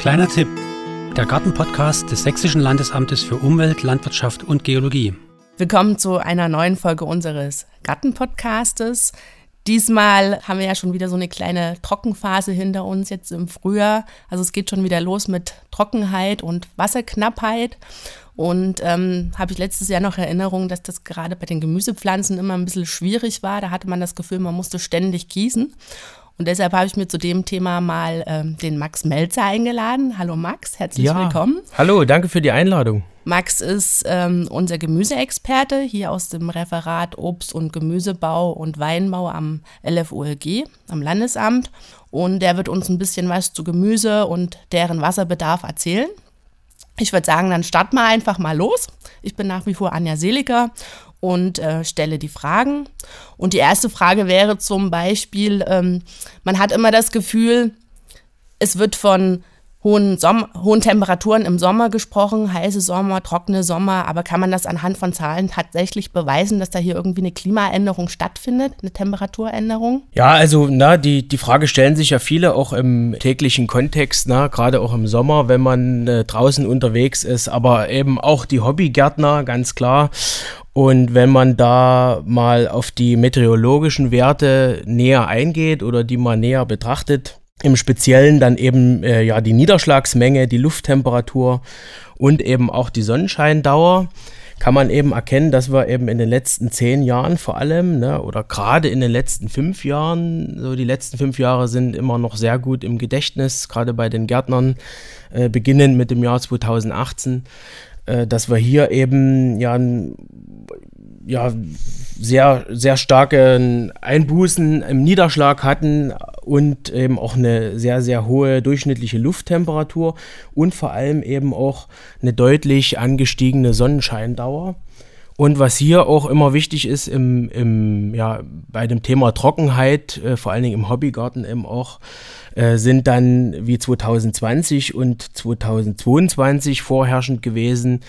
Kleiner Tipp: Der Gartenpodcast des Sächsischen Landesamtes für Umwelt, Landwirtschaft und Geologie. Willkommen zu einer neuen Folge unseres Gartenpodcastes. Diesmal haben wir ja schon wieder so eine kleine Trockenphase hinter uns jetzt im Frühjahr. Also es geht schon wieder los mit Trockenheit und Wasserknappheit. Und ähm, habe ich letztes Jahr noch Erinnerung, dass das gerade bei den Gemüsepflanzen immer ein bisschen schwierig war. Da hatte man das Gefühl, man musste ständig gießen. Und deshalb habe ich mir zu dem Thema mal ähm, den Max Melzer eingeladen. Hallo Max, herzlich ja. willkommen. Hallo, danke für die Einladung. Max ist ähm, unser Gemüseexperte hier aus dem Referat Obst- und Gemüsebau und Weinbau am LFOLG, am Landesamt. Und der wird uns ein bisschen was zu Gemüse und deren Wasserbedarf erzählen. Ich würde sagen, dann starten wir einfach mal los. Ich bin nach wie vor Anja Seliger und äh, stelle die Fragen. Und die erste Frage wäre zum Beispiel, ähm, man hat immer das Gefühl, es wird von hohen, hohen Temperaturen im Sommer gesprochen, heiße Sommer, trockene Sommer, aber kann man das anhand von Zahlen tatsächlich beweisen, dass da hier irgendwie eine Klimaänderung stattfindet, eine Temperaturänderung? Ja, also na, die, die Frage stellen sich ja viele auch im täglichen Kontext, na, gerade auch im Sommer, wenn man äh, draußen unterwegs ist, aber eben auch die Hobbygärtner, ganz klar. Und wenn man da mal auf die meteorologischen Werte näher eingeht oder die mal näher betrachtet, im Speziellen dann eben äh, ja die Niederschlagsmenge, die Lufttemperatur und eben auch die Sonnenscheindauer, kann man eben erkennen, dass wir eben in den letzten zehn Jahren vor allem, ne, oder gerade in den letzten fünf Jahren, so die letzten fünf Jahre sind immer noch sehr gut im Gedächtnis, gerade bei den Gärtnern, äh, beginnend mit dem Jahr 2018, äh, dass wir hier eben ja, ja sehr, sehr starke Einbußen im Niederschlag hatten und eben auch eine sehr, sehr hohe durchschnittliche Lufttemperatur und vor allem eben auch eine deutlich angestiegene Sonnenscheindauer. Und was hier auch immer wichtig ist im, im, ja, bei dem Thema Trockenheit, äh, vor allen Dingen im Hobbygarten eben auch, äh, sind dann wie 2020 und 2022 vorherrschend gewesen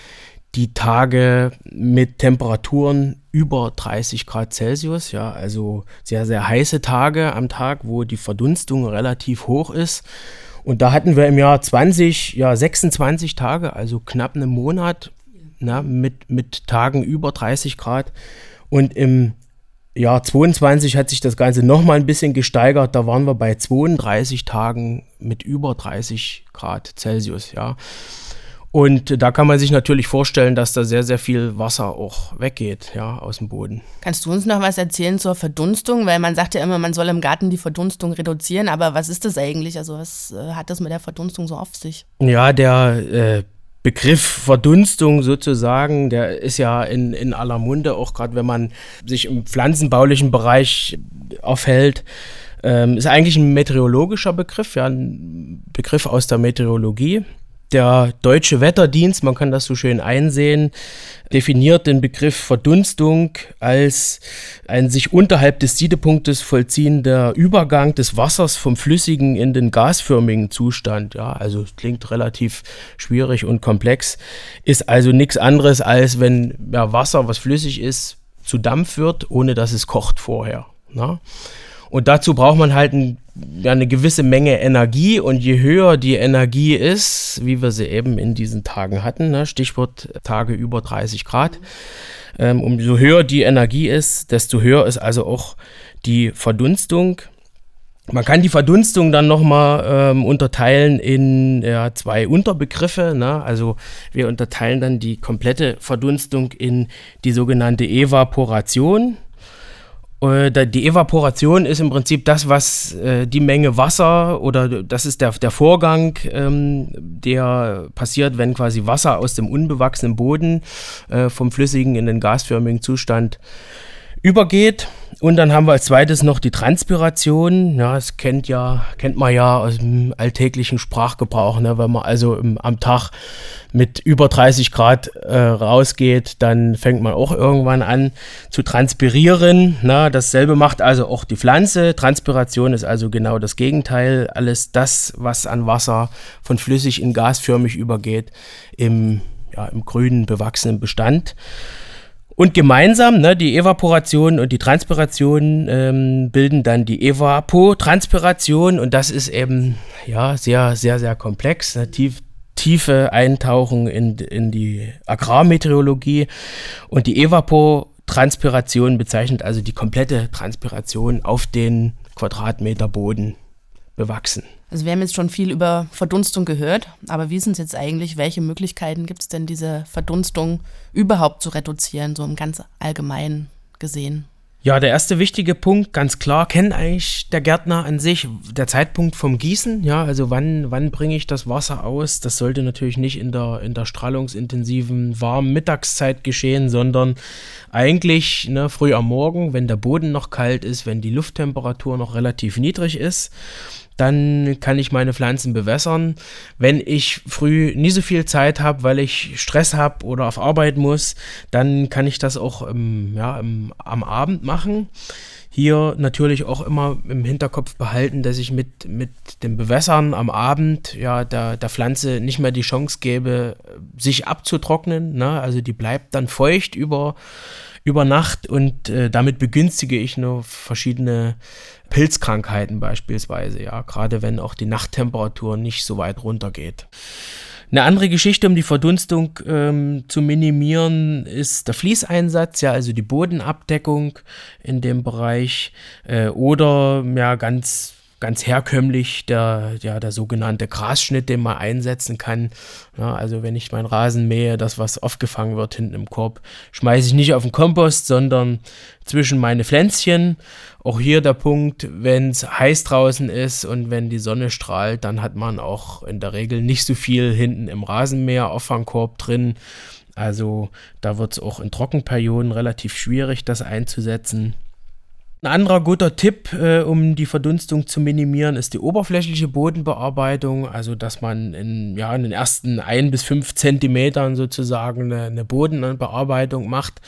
die Tage mit Temperaturen über 30 Grad Celsius, ja, also sehr, sehr heiße Tage am Tag, wo die Verdunstung relativ hoch ist. Und da hatten wir im Jahr 20, ja, 26 Tage, also knapp einen Monat, na, mit, mit Tagen über 30 Grad. Und im Jahr 22 hat sich das Ganze nochmal ein bisschen gesteigert. Da waren wir bei 32 Tagen mit über 30 Grad Celsius, ja. Und da kann man sich natürlich vorstellen, dass da sehr, sehr viel Wasser auch weggeht, ja, aus dem Boden. Kannst du uns noch was erzählen zur Verdunstung? Weil man sagt ja immer, man soll im Garten die Verdunstung reduzieren, aber was ist das eigentlich? Also was äh, hat das mit der Verdunstung so auf sich? Ja, der äh, Begriff Verdunstung sozusagen, der ist ja in, in aller Munde, auch gerade wenn man sich im pflanzenbaulichen Bereich aufhält. Ähm, ist eigentlich ein meteorologischer Begriff, ja, ein Begriff aus der Meteorologie. Der deutsche Wetterdienst, man kann das so schön einsehen, definiert den Begriff Verdunstung als ein sich unterhalb des Siedepunktes vollziehender Übergang des Wassers vom flüssigen in den gasförmigen Zustand. Ja, also klingt relativ schwierig und komplex, ist also nichts anderes als wenn ja, Wasser, was flüssig ist, zu Dampf wird, ohne dass es kocht vorher. Na? Und dazu braucht man halt ein, eine gewisse Menge Energie. Und je höher die Energie ist, wie wir sie eben in diesen Tagen hatten, ne, Stichwort Tage über 30 Grad, ähm, umso höher die Energie ist, desto höher ist also auch die Verdunstung. Man kann die Verdunstung dann nochmal ähm, unterteilen in ja, zwei Unterbegriffe. Ne? Also wir unterteilen dann die komplette Verdunstung in die sogenannte Evaporation. Äh, die Evaporation ist im Prinzip das, was äh, die Menge Wasser oder das ist der, der Vorgang, ähm, der passiert, wenn quasi Wasser aus dem unbewachsenen Boden äh, vom flüssigen in den gasförmigen Zustand übergeht. Und dann haben wir als zweites noch die Transpiration. Ja, das kennt ja, kennt man ja aus dem alltäglichen Sprachgebrauch. Ne? Wenn man also im, am Tag mit über 30 Grad äh, rausgeht, dann fängt man auch irgendwann an zu transpirieren. Na, dasselbe macht also auch die Pflanze. Transpiration ist also genau das Gegenteil. Alles das, was an Wasser von flüssig in gasförmig übergeht, im, ja, im grünen, bewachsenen Bestand. Und gemeinsam, ne, die Evaporation und die Transpiration ähm, bilden dann die Evapotranspiration und das ist eben ja sehr, sehr, sehr komplex. Ne, tief, tiefe Eintauchen in, in die Agrarmeteorologie und die Evapotranspiration bezeichnet also die komplette Transpiration auf den Quadratmeter Boden bewachsen. Also wir haben jetzt schon viel über Verdunstung gehört, aber wie sind es jetzt eigentlich? Welche Möglichkeiten gibt es denn, diese Verdunstung überhaupt zu reduzieren, so im ganz allgemeinen gesehen? Ja, der erste wichtige Punkt, ganz klar, kennt eigentlich der Gärtner an sich der Zeitpunkt vom Gießen. Ja, also wann, wann bringe ich das Wasser aus? Das sollte natürlich nicht in der, in der strahlungsintensiven, warmen Mittagszeit geschehen, sondern eigentlich ne, früh am Morgen, wenn der Boden noch kalt ist, wenn die Lufttemperatur noch relativ niedrig ist dann kann ich meine Pflanzen bewässern. Wenn ich früh nie so viel Zeit habe, weil ich Stress habe oder auf Arbeit muss, dann kann ich das auch im, ja, im, am Abend machen. Hier natürlich auch immer im Hinterkopf behalten, dass ich mit, mit dem Bewässern am Abend ja der, der Pflanze nicht mehr die Chance gebe, sich abzutrocknen. Ne? Also die bleibt dann feucht über über Nacht und äh, damit begünstige ich nur verschiedene Pilzkrankheiten beispielsweise, ja, gerade wenn auch die Nachttemperatur nicht so weit runtergeht. Eine andere Geschichte, um die Verdunstung ähm, zu minimieren, ist der Fließeinsatz, ja, also die Bodenabdeckung in dem Bereich äh, oder ja, ganz ganz herkömmlich der, ja, der sogenannte Grasschnitt, den man einsetzen kann. Ja, also wenn ich meinen Rasen mähe, das, was aufgefangen wird hinten im Korb, schmeiße ich nicht auf den Kompost, sondern zwischen meine Pflänzchen. Auch hier der Punkt, wenn es heiß draußen ist und wenn die Sonne strahlt, dann hat man auch in der Regel nicht so viel hinten im Rasenmäher Auffangkorb drin. Also da wird es auch in Trockenperioden relativ schwierig, das einzusetzen. Ein anderer guter Tipp, äh, um die Verdunstung zu minimieren, ist die oberflächliche Bodenbearbeitung. Also, dass man in, ja, in den ersten ein bis fünf Zentimetern sozusagen eine, eine Bodenbearbeitung macht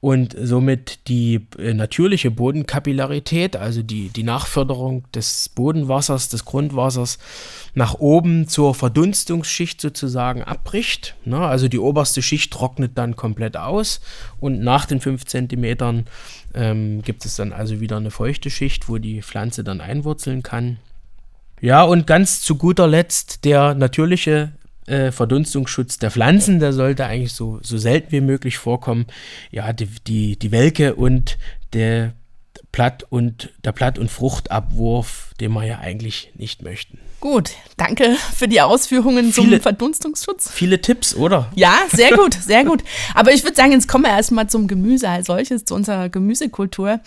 und somit die äh, natürliche Bodenkapillarität, also die, die Nachförderung des Bodenwassers, des Grundwassers, nach oben zur Verdunstungsschicht sozusagen abbricht. Ne? Also die oberste Schicht trocknet dann komplett aus und nach den fünf Zentimetern ähm, gibt es dann also wieder eine feuchte Schicht, wo die Pflanze dann einwurzeln kann. Ja, und ganz zu guter Letzt der natürliche äh, Verdunstungsschutz der Pflanzen, der sollte eigentlich so, so selten wie möglich vorkommen. Ja, die, die, die Welke und der Blatt und der Blatt- und Fruchtabwurf, den wir ja eigentlich nicht möchten. Gut, danke für die Ausführungen viele, zum Verdunstungsschutz. Viele Tipps, oder? Ja, sehr gut, sehr gut. Aber ich würde sagen, jetzt kommen wir erstmal zum Gemüse als solches, zu unserer Gemüsekultur.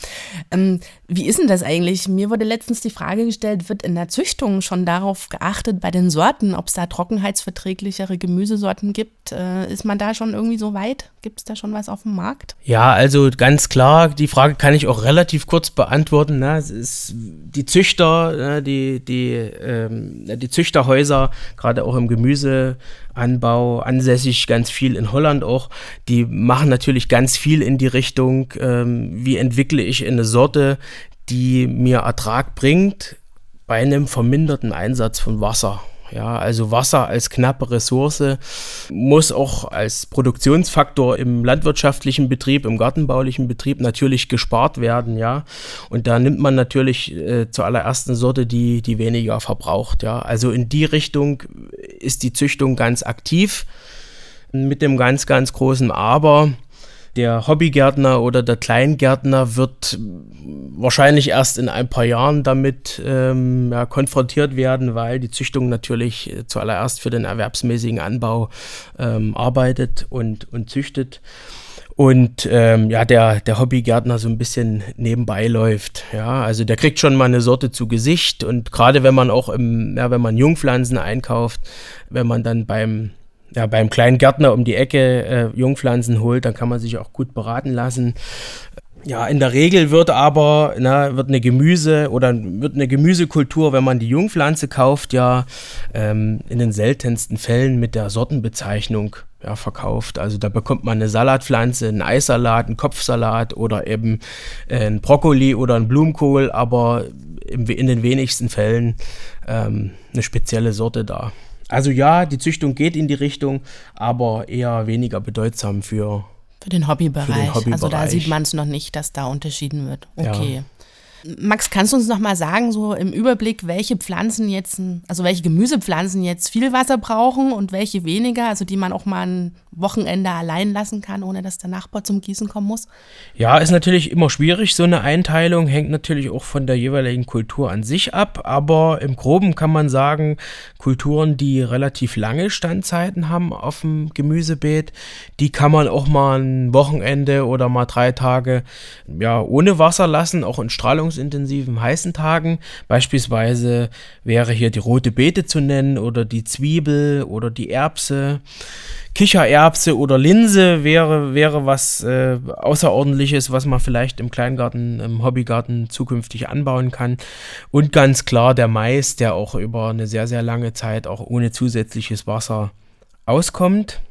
Ähm, wie ist denn das eigentlich? Mir wurde letztens die Frage gestellt, wird in der Züchtung schon darauf geachtet, bei den Sorten, ob es da trockenheitsverträglichere Gemüsesorten gibt? Äh, ist man da schon irgendwie so weit? Gibt es da schon was auf dem Markt? Ja, also ganz klar, die Frage kann ich auch relativ kurz beantworten. Ne? Es ist die Züchter, ne? die, die ähm, die Züchterhäuser, gerade auch im Gemüseanbau, ansässig ganz viel in Holland auch, die machen natürlich ganz viel in die Richtung, ähm, wie entwickle ich eine Sorte, die mir Ertrag bringt bei einem verminderten Einsatz von Wasser. Ja, also Wasser als knappe Ressource muss auch als Produktionsfaktor im landwirtschaftlichen Betrieb, im gartenbaulichen Betrieb natürlich gespart werden, ja. Und da nimmt man natürlich äh, zur allerersten Sorte die, die weniger verbraucht, ja. Also in die Richtung ist die Züchtung ganz aktiv mit dem ganz, ganz großen Aber der Hobbygärtner oder der Kleingärtner wird wahrscheinlich erst in ein paar Jahren damit ähm, ja, konfrontiert werden, weil die Züchtung natürlich äh, zuallererst für den erwerbsmäßigen Anbau ähm, arbeitet und, und züchtet. Und ähm, ja, der, der Hobbygärtner so ein bisschen nebenbei läuft. Ja, also der kriegt schon mal eine Sorte zu Gesicht. Und gerade wenn man auch im, ja, wenn man Jungpflanzen einkauft, wenn man dann beim ja, beim kleinen Gärtner um die Ecke äh, Jungpflanzen holt, dann kann man sich auch gut beraten lassen. Ja, in der Regel wird aber, na, wird eine Gemüse oder wird eine Gemüsekultur, wenn man die Jungpflanze kauft, ja ähm, in den seltensten Fällen mit der Sortenbezeichnung ja, verkauft. Also da bekommt man eine Salatpflanze, einen Eissalat, einen Kopfsalat oder eben äh, einen Brokkoli oder einen Blumenkohl, aber im, in den wenigsten Fällen ähm, eine spezielle Sorte da. Also ja, die Züchtung geht in die Richtung, aber eher weniger bedeutsam für, Für den Hobbybereich. Für den Hobbybereich. Also da sieht man es noch nicht, dass da unterschieden wird. Okay. Ja. Max, kannst du uns noch mal sagen, so im Überblick, welche Pflanzen jetzt, also welche Gemüsepflanzen jetzt viel Wasser brauchen und welche weniger, also die man auch mal ein Wochenende allein lassen kann, ohne dass der Nachbar zum Gießen kommen muss? Ja, ist natürlich immer schwierig. So eine Einteilung hängt natürlich auch von der jeweiligen Kultur an sich ab. Aber im Groben kann man sagen, Kulturen, die relativ lange Standzeiten haben auf dem Gemüsebeet, die kann man auch mal ein Wochenende oder mal drei Tage ja, ohne Wasser lassen, auch in strahlungsintensiven heißen Tagen. Beispielsweise wäre hier die rote Beete zu nennen oder die Zwiebel oder die Erbse. Kichererbse oder Linse wäre, wäre was äh, Außerordentliches, was man vielleicht im Kleingarten, im Hobbygarten zukünftig anbauen kann. Und ganz klar der Mais, der auch über eine sehr, sehr lange Zeit auch ohne zusätzliches Wasser auskommt.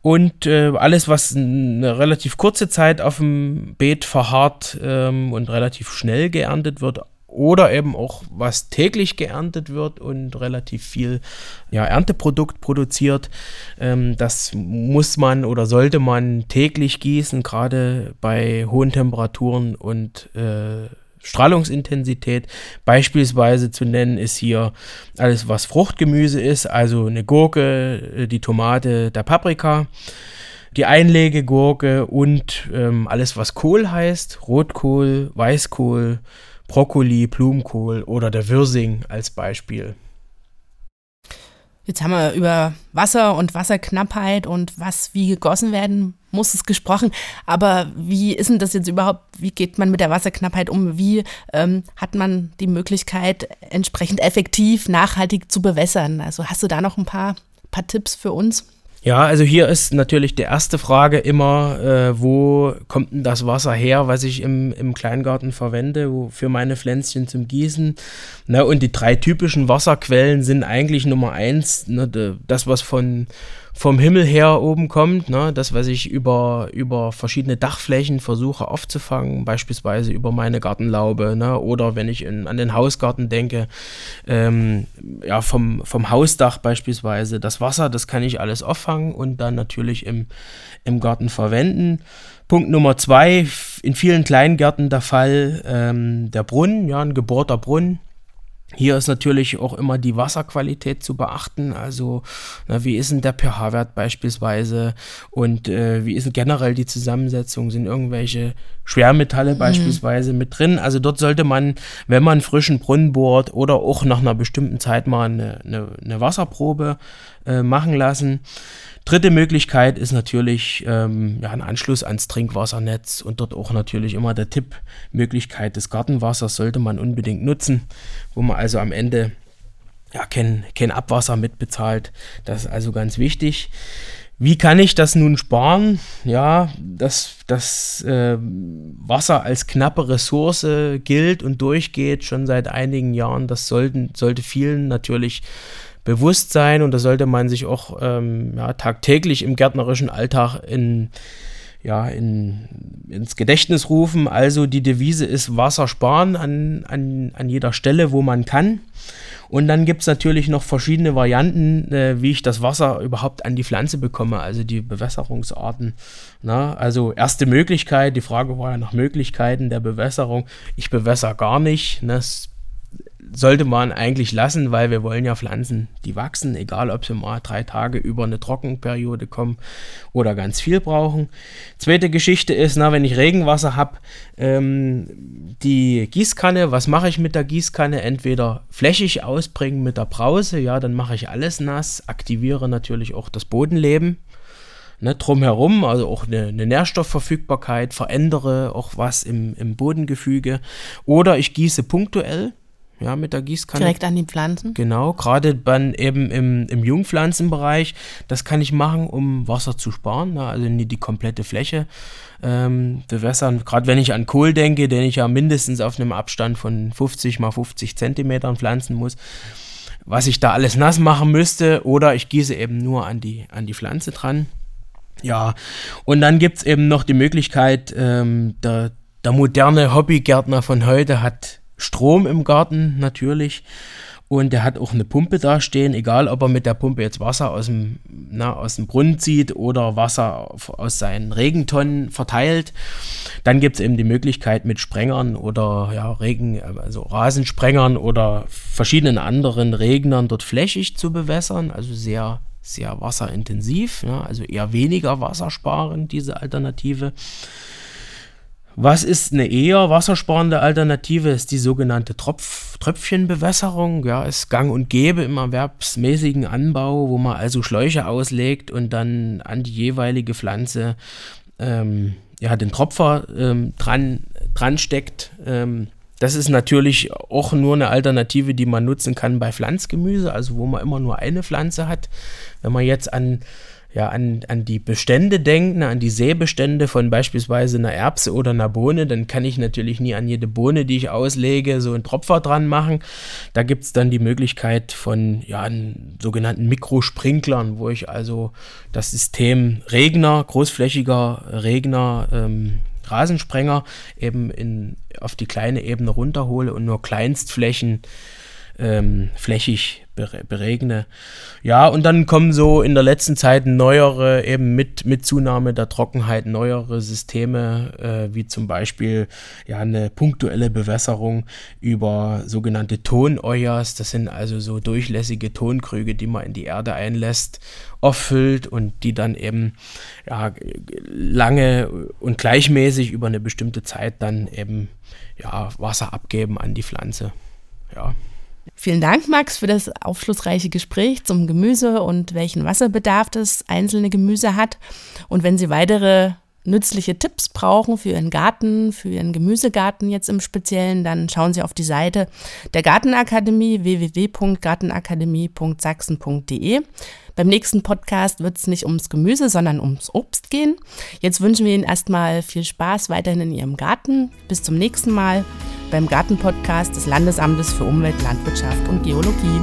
Und äh, alles, was eine relativ kurze Zeit auf dem Beet verharrt ähm, und relativ schnell geerntet wird, oder eben auch was täglich geerntet wird und relativ viel ja, Ernteprodukt produziert. Ähm, das muss man oder sollte man täglich gießen, gerade bei hohen Temperaturen und äh, Strahlungsintensität. Beispielsweise zu nennen ist hier alles, was Fruchtgemüse ist, also eine Gurke, äh, die Tomate, der Paprika die Einlegegurke und ähm, alles, was Kohl heißt, Rotkohl, Weißkohl, Brokkoli, Blumenkohl oder der Wirsing als Beispiel. Jetzt haben wir über Wasser und Wasserknappheit und was wie gegossen werden muss es gesprochen. Aber wie ist denn das jetzt überhaupt? Wie geht man mit der Wasserknappheit um? Wie ähm, hat man die Möglichkeit, entsprechend effektiv, nachhaltig zu bewässern? Also hast du da noch ein paar, paar Tipps für uns? Ja, also hier ist natürlich die erste Frage immer, äh, wo kommt denn das Wasser her, was ich im, im Kleingarten verwende wo, für meine Pflänzchen zum Gießen. Na, und die drei typischen Wasserquellen sind eigentlich Nummer eins, ne, das, was von vom Himmel her oben kommt, ne? das, was ich über, über verschiedene Dachflächen versuche aufzufangen, beispielsweise über meine Gartenlaube ne? oder wenn ich in, an den Hausgarten denke, ähm, ja, vom, vom Hausdach beispielsweise, das Wasser, das kann ich alles auffangen und dann natürlich im, im Garten verwenden. Punkt Nummer zwei, in vielen Kleingärten der Fall, ähm, der Brunnen, ja, ein gebohrter Brunnen hier ist natürlich auch immer die Wasserqualität zu beachten. Also, na, wie ist denn der pH-Wert beispielsweise und äh, wie ist denn generell die Zusammensetzung? Sind irgendwelche Schwermetalle mhm. beispielsweise mit drin? Also, dort sollte man, wenn man frischen Brunnen bohrt oder auch nach einer bestimmten Zeit mal eine, eine, eine Wasserprobe äh, machen lassen. Dritte Möglichkeit ist natürlich ähm, ja, ein Anschluss ans Trinkwassernetz und dort auch natürlich immer der Tipp, Möglichkeit des Gartenwassers sollte man unbedingt nutzen, wo man also am Ende ja, kein, kein Abwasser mitbezahlt. Das ist also ganz wichtig. Wie kann ich das nun sparen? Ja, dass das äh, Wasser als knappe Ressource gilt und durchgeht schon seit einigen Jahren. Das sollten, sollte vielen natürlich bewusst sein und da sollte man sich auch ähm, ja, tagtäglich im gärtnerischen Alltag in, ja, in, ins Gedächtnis rufen. Also die Devise ist Wasser sparen an, an, an jeder Stelle, wo man kann. Und dann gibt es natürlich noch verschiedene Varianten, äh, wie ich das Wasser überhaupt an die Pflanze bekomme, also die Bewässerungsarten. Na, also erste Möglichkeit, die Frage war ja nach Möglichkeiten der Bewässerung. Ich bewässer gar nicht. Ne? Das sollte man eigentlich lassen, weil wir wollen ja Pflanzen, die wachsen, egal ob sie mal drei Tage über eine Trockenperiode kommen oder ganz viel brauchen. Zweite Geschichte ist, na, wenn ich Regenwasser habe, ähm, die Gießkanne, was mache ich mit der Gießkanne? Entweder flächig ausbringen mit der Brause, ja, dann mache ich alles nass, aktiviere natürlich auch das Bodenleben. Ne, drumherum, also auch eine, eine, Nährstoffverfügbarkeit, verändere auch was im, im Bodengefüge. Oder ich gieße punktuell, ja, mit der Gießkanne. Direkt an die Pflanzen? Genau, gerade dann eben im, im Jungpflanzenbereich. Das kann ich machen, um Wasser zu sparen, ne? also nie die komplette Fläche ähm, bewässern. Gerade wenn ich an Kohl denke, den ich ja mindestens auf einem Abstand von 50 mal 50 Zentimetern pflanzen muss, was ich da alles nass machen müsste, oder ich gieße eben nur an die, an die Pflanze dran. Ja, und dann gibt es eben noch die Möglichkeit, ähm, der, der moderne Hobbygärtner von heute hat Strom im Garten natürlich. und der hat auch eine Pumpe da stehen, egal ob er mit der Pumpe jetzt Wasser aus dem, na, aus dem Brunnen zieht oder Wasser aus seinen Regentonnen verteilt. Dann gibt es eben die Möglichkeit mit Sprengern oder ja, Regen, also Rasensprengern oder verschiedenen anderen Regnern dort flächig zu bewässern, also sehr sehr wasserintensiv, ja, also eher weniger wassersparend, diese Alternative. Was ist eine eher wassersparende Alternative? Ist die sogenannte Tropf Tröpfchenbewässerung. Ja, ist gang und gäbe im erwerbsmäßigen Anbau, wo man also Schläuche auslegt und dann an die jeweilige Pflanze ähm, ja, den Tropfer ähm, dran, dran steckt. Ähm, das ist natürlich auch nur eine Alternative, die man nutzen kann bei Pflanzgemüse, also wo man immer nur eine Pflanze hat. Wenn man jetzt an ja, an, an die Bestände denken, an die Säbestände von beispielsweise einer Erbse oder einer Bohne, dann kann ich natürlich nie an jede Bohne, die ich auslege, so einen Tropfer dran machen. Da gibt es dann die Möglichkeit von ja, sogenannten Mikrosprinklern, wo ich also das System Regner, großflächiger Regner, ähm, Rasensprenger eben in, auf die kleine Ebene runterhole und nur Kleinstflächen ähm, flächig beregne. Ja, und dann kommen so in der letzten Zeit neuere, eben mit, mit Zunahme der Trockenheit, neuere Systeme, äh, wie zum Beispiel ja, eine punktuelle Bewässerung über sogenannte Toneuers. Das sind also so durchlässige Tonkrüge, die man in die Erde einlässt, auffüllt und die dann eben ja, lange und gleichmäßig über eine bestimmte Zeit dann eben ja, Wasser abgeben an die Pflanze. Ja. Vielen Dank, Max, für das aufschlussreiche Gespräch zum Gemüse und welchen Wasserbedarf das einzelne Gemüse hat. Und wenn Sie weitere nützliche Tipps brauchen für Ihren Garten, für Ihren Gemüsegarten jetzt im Speziellen, dann schauen Sie auf die Seite der Gartenakademie www.gartenakademie.sachsen.de. Beim nächsten Podcast wird es nicht ums Gemüse, sondern ums Obst gehen. Jetzt wünschen wir Ihnen erstmal viel Spaß weiterhin in Ihrem Garten. Bis zum nächsten Mal beim Gartenpodcast des Landesamtes für Umwelt, Landwirtschaft und Geologie.